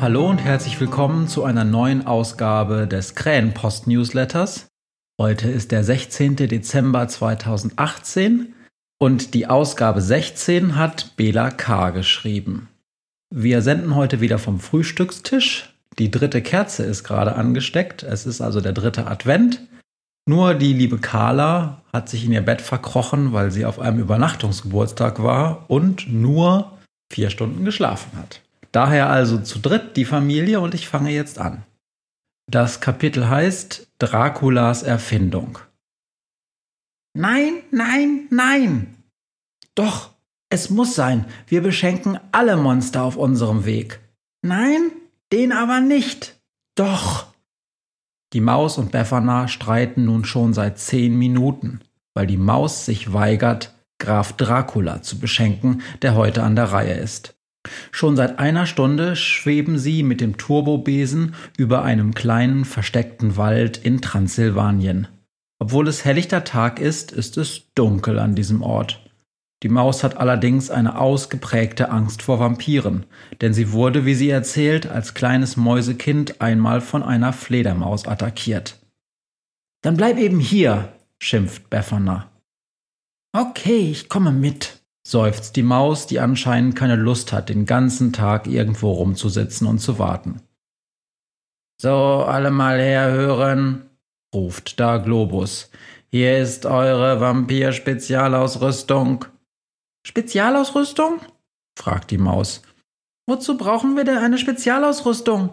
Hallo und herzlich willkommen zu einer neuen Ausgabe des Krähenpost Newsletters. Heute ist der 16. Dezember 2018 und die Ausgabe 16 hat Bela K. geschrieben. Wir senden heute wieder vom Frühstückstisch. Die dritte Kerze ist gerade angesteckt. Es ist also der dritte Advent. Nur die liebe Carla hat sich in ihr Bett verkrochen, weil sie auf einem Übernachtungsgeburtstag war und nur vier Stunden geschlafen hat. Daher also zu dritt die Familie und ich fange jetzt an. Das Kapitel heißt Draculas Erfindung. Nein, nein, nein. Doch, es muss sein. Wir beschenken alle Monster auf unserem Weg. Nein, den aber nicht. Doch. Die Maus und Befana streiten nun schon seit zehn Minuten, weil die Maus sich weigert, Graf Dracula zu beschenken, der heute an der Reihe ist. Schon seit einer Stunde schweben sie mit dem Turbobesen über einem kleinen versteckten Wald in Transsilvanien. Obwohl es helllichter Tag ist, ist es dunkel an diesem Ort. Die Maus hat allerdings eine ausgeprägte Angst vor Vampiren, denn sie wurde, wie sie erzählt, als kleines Mäusekind einmal von einer Fledermaus attackiert. Dann bleib eben hier, schimpft Befana. Okay, ich komme mit, seufzt die Maus, die anscheinend keine Lust hat, den ganzen Tag irgendwo rumzusitzen und zu warten. So, alle mal herhören, ruft da Globus. Hier ist eure Vampir-Spezialausrüstung. Spezialausrüstung? fragt die Maus. Wozu brauchen wir denn eine Spezialausrüstung?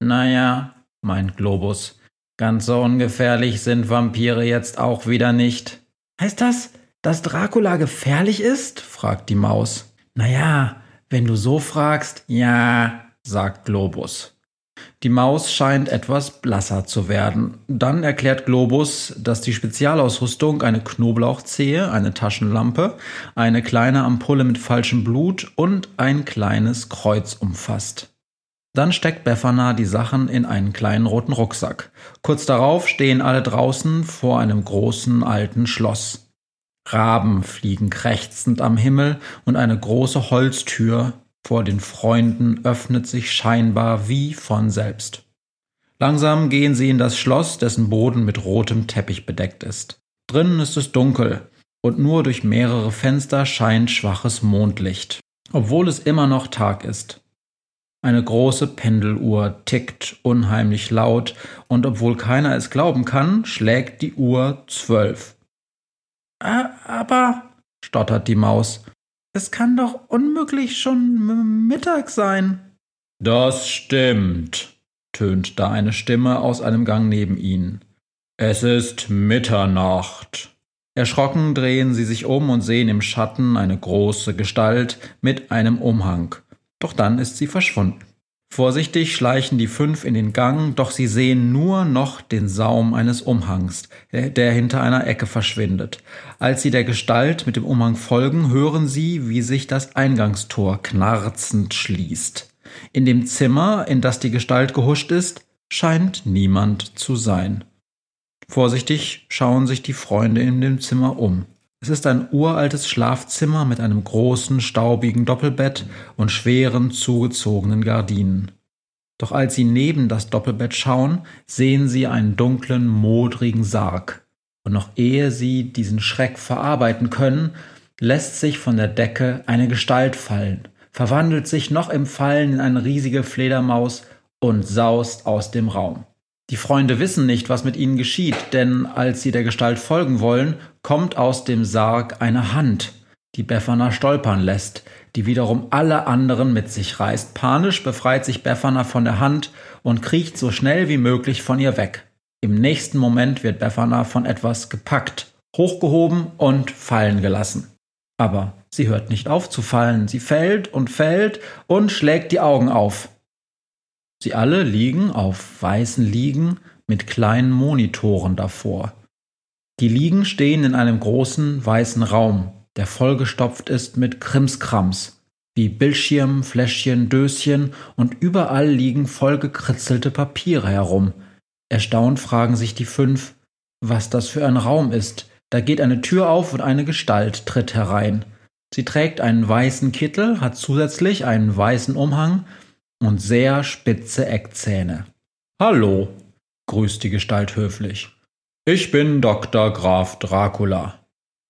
Naja, meint Globus, ganz so ungefährlich sind Vampire jetzt auch wieder nicht. Heißt das, dass Dracula gefährlich ist? fragt die Maus. Naja, wenn du so fragst, ja, sagt Globus. Die Maus scheint etwas blasser zu werden. Dann erklärt Globus, dass die Spezialausrüstung eine Knoblauchzehe, eine Taschenlampe, eine kleine Ampulle mit falschem Blut und ein kleines Kreuz umfasst. Dann steckt Befana die Sachen in einen kleinen roten Rucksack. Kurz darauf stehen alle draußen vor einem großen alten Schloss. Raben fliegen krächzend am Himmel und eine große Holztür vor den Freunden öffnet sich scheinbar wie von selbst. Langsam gehen sie in das Schloss, dessen Boden mit rotem Teppich bedeckt ist. Drinnen ist es dunkel und nur durch mehrere Fenster scheint schwaches Mondlicht, obwohl es immer noch Tag ist. Eine große Pendeluhr tickt unheimlich laut und obwohl keiner es glauben kann, schlägt die Uhr zwölf. Aber, stottert die Maus, es kann doch unmöglich schon Mittag sein. Das stimmt, tönt da eine Stimme aus einem Gang neben ihnen. Es ist Mitternacht. Erschrocken drehen sie sich um und sehen im Schatten eine große Gestalt mit einem Umhang. Doch dann ist sie verschwunden. Vorsichtig schleichen die fünf in den Gang, doch sie sehen nur noch den Saum eines Umhangs, der hinter einer Ecke verschwindet. Als sie der Gestalt mit dem Umhang folgen, hören sie, wie sich das Eingangstor knarzend schließt. In dem Zimmer, in das die Gestalt gehuscht ist, scheint niemand zu sein. Vorsichtig schauen sich die Freunde in dem Zimmer um. Es ist ein uraltes Schlafzimmer mit einem großen, staubigen Doppelbett und schweren, zugezogenen Gardinen. Doch als sie neben das Doppelbett schauen, sehen sie einen dunklen, modrigen Sarg. Und noch ehe sie diesen Schreck verarbeiten können, lässt sich von der Decke eine Gestalt fallen, verwandelt sich noch im Fallen in eine riesige Fledermaus und saust aus dem Raum. Die Freunde wissen nicht, was mit ihnen geschieht, denn als sie der Gestalt folgen wollen, kommt aus dem Sarg eine Hand, die Befana stolpern lässt, die wiederum alle anderen mit sich reißt. Panisch befreit sich Befana von der Hand und kriecht so schnell wie möglich von ihr weg. Im nächsten Moment wird Befana von etwas gepackt, hochgehoben und fallen gelassen. Aber sie hört nicht auf zu fallen, sie fällt und fällt und schlägt die Augen auf. Sie alle liegen auf weißen Liegen mit kleinen Monitoren davor. Die Liegen stehen in einem großen weißen Raum, der vollgestopft ist mit Krimskrams, wie Bildschirm, Fläschchen, Döschen und überall liegen vollgekritzelte Papiere herum. Erstaunt fragen sich die fünf, was das für ein Raum ist. Da geht eine Tür auf und eine Gestalt tritt herein. Sie trägt einen weißen Kittel, hat zusätzlich einen weißen Umhang und sehr spitze Eckzähne. Hallo, grüßt die Gestalt höflich. Ich bin Dr. Graf Dracula.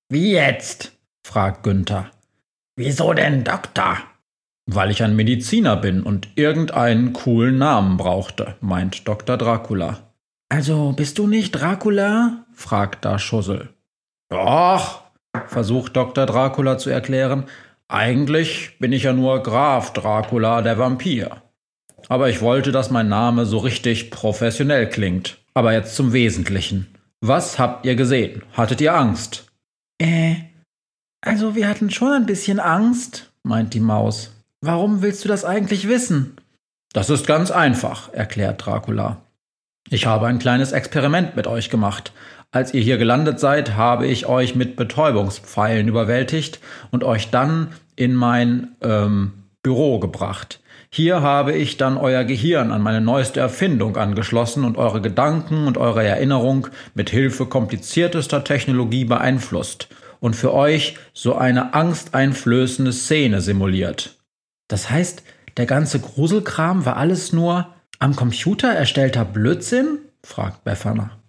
Wie jetzt? fragt Günther. Wieso denn Doktor? Weil ich ein Mediziner bin und irgendeinen coolen Namen brauchte, meint Dr. Dracula. Also bist du nicht Dracula? fragt da Schussel. Doch, versucht Dr. Dracula zu erklären, eigentlich bin ich ja nur Graf Dracula der Vampir. Aber ich wollte, dass mein Name so richtig professionell klingt. Aber jetzt zum Wesentlichen. Was habt ihr gesehen? Hattet ihr Angst? Äh, also wir hatten schon ein bisschen Angst, meint die Maus. Warum willst du das eigentlich wissen? Das ist ganz einfach, erklärt Dracula. Ich habe ein kleines Experiment mit euch gemacht. Als ihr hier gelandet seid, habe ich euch mit Betäubungspfeilen überwältigt und euch dann in mein ähm, Büro gebracht. Hier habe ich dann euer Gehirn an meine neueste Erfindung angeschlossen und eure Gedanken und eure Erinnerung mit Hilfe kompliziertester Technologie beeinflusst und für euch so eine angsteinflößende Szene simuliert. Das heißt, der ganze Gruselkram war alles nur am Computer erstellter Blödsinn? fragt Befana.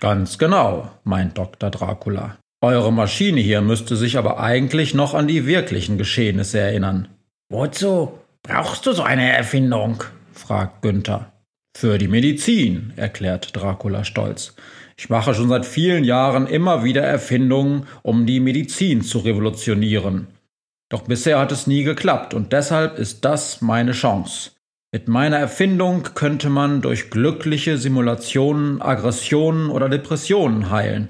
Ganz genau, meint Dr. Dracula. Eure Maschine hier müsste sich aber eigentlich noch an die wirklichen Geschehnisse erinnern. Wozu brauchst du so eine Erfindung? fragt Günther. Für die Medizin, erklärt Dracula stolz. Ich mache schon seit vielen Jahren immer wieder Erfindungen, um die Medizin zu revolutionieren. Doch bisher hat es nie geklappt und deshalb ist das meine Chance. Mit meiner Erfindung könnte man durch glückliche Simulationen Aggressionen oder Depressionen heilen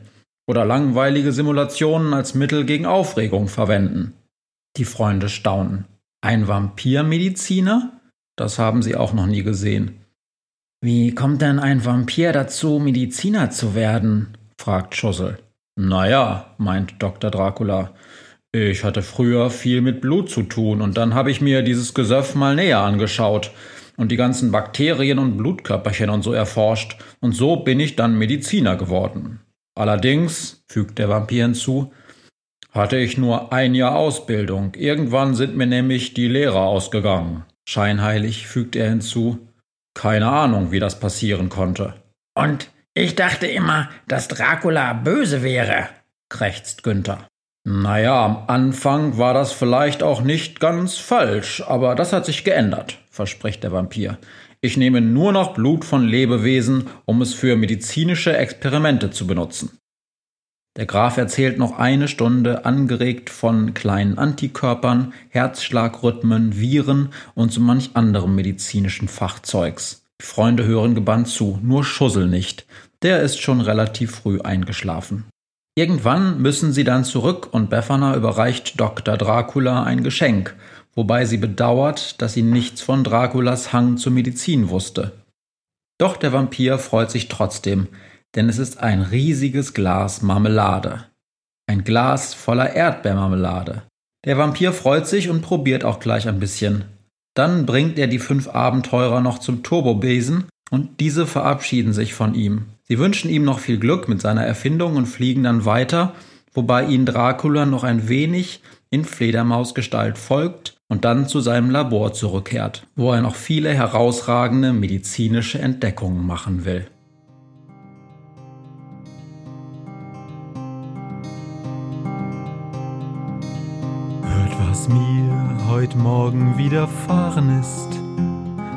oder langweilige Simulationen als Mittel gegen Aufregung verwenden. Die Freunde staunen. Ein Vampirmediziner? Das haben sie auch noch nie gesehen. Wie kommt denn ein Vampir dazu, Mediziner zu werden? fragt Schussel. Naja, meint Dr. Dracula. Ich hatte früher viel mit Blut zu tun und dann habe ich mir dieses Gesöff mal näher angeschaut und die ganzen Bakterien und Blutkörperchen und so erforscht und so bin ich dann Mediziner geworden. Allerdings, fügt der Vampir hinzu, hatte ich nur ein Jahr Ausbildung. Irgendwann sind mir nämlich die Lehrer ausgegangen. Scheinheilig fügt er hinzu. Keine Ahnung, wie das passieren konnte. Und ich dachte immer, dass Dracula böse wäre, krächzt Günther. Naja, am Anfang war das vielleicht auch nicht ganz falsch, aber das hat sich geändert, verspricht der Vampir. Ich nehme nur noch Blut von Lebewesen, um es für medizinische Experimente zu benutzen. Der Graf erzählt noch eine Stunde, angeregt von kleinen Antikörpern, Herzschlagrhythmen, Viren und so manch anderem medizinischen Fachzeugs. Die Freunde hören gebannt zu, nur Schussel nicht. Der ist schon relativ früh eingeschlafen. Irgendwann müssen sie dann zurück und Befana überreicht Dr. Dracula ein Geschenk, wobei sie bedauert, dass sie nichts von Draculas Hang zur Medizin wusste. Doch der Vampir freut sich trotzdem, denn es ist ein riesiges Glas Marmelade. Ein Glas voller Erdbeermarmelade. Der Vampir freut sich und probiert auch gleich ein bisschen. Dann bringt er die fünf Abenteurer noch zum Turbobesen und diese verabschieden sich von ihm. Sie wünschen ihm noch viel Glück mit seiner Erfindung und fliegen dann weiter, wobei ihnen Dracula noch ein wenig in Fledermausgestalt folgt und dann zu seinem Labor zurückkehrt, wo er noch viele herausragende medizinische Entdeckungen machen will. Hört, was mir heute Morgen widerfahren ist.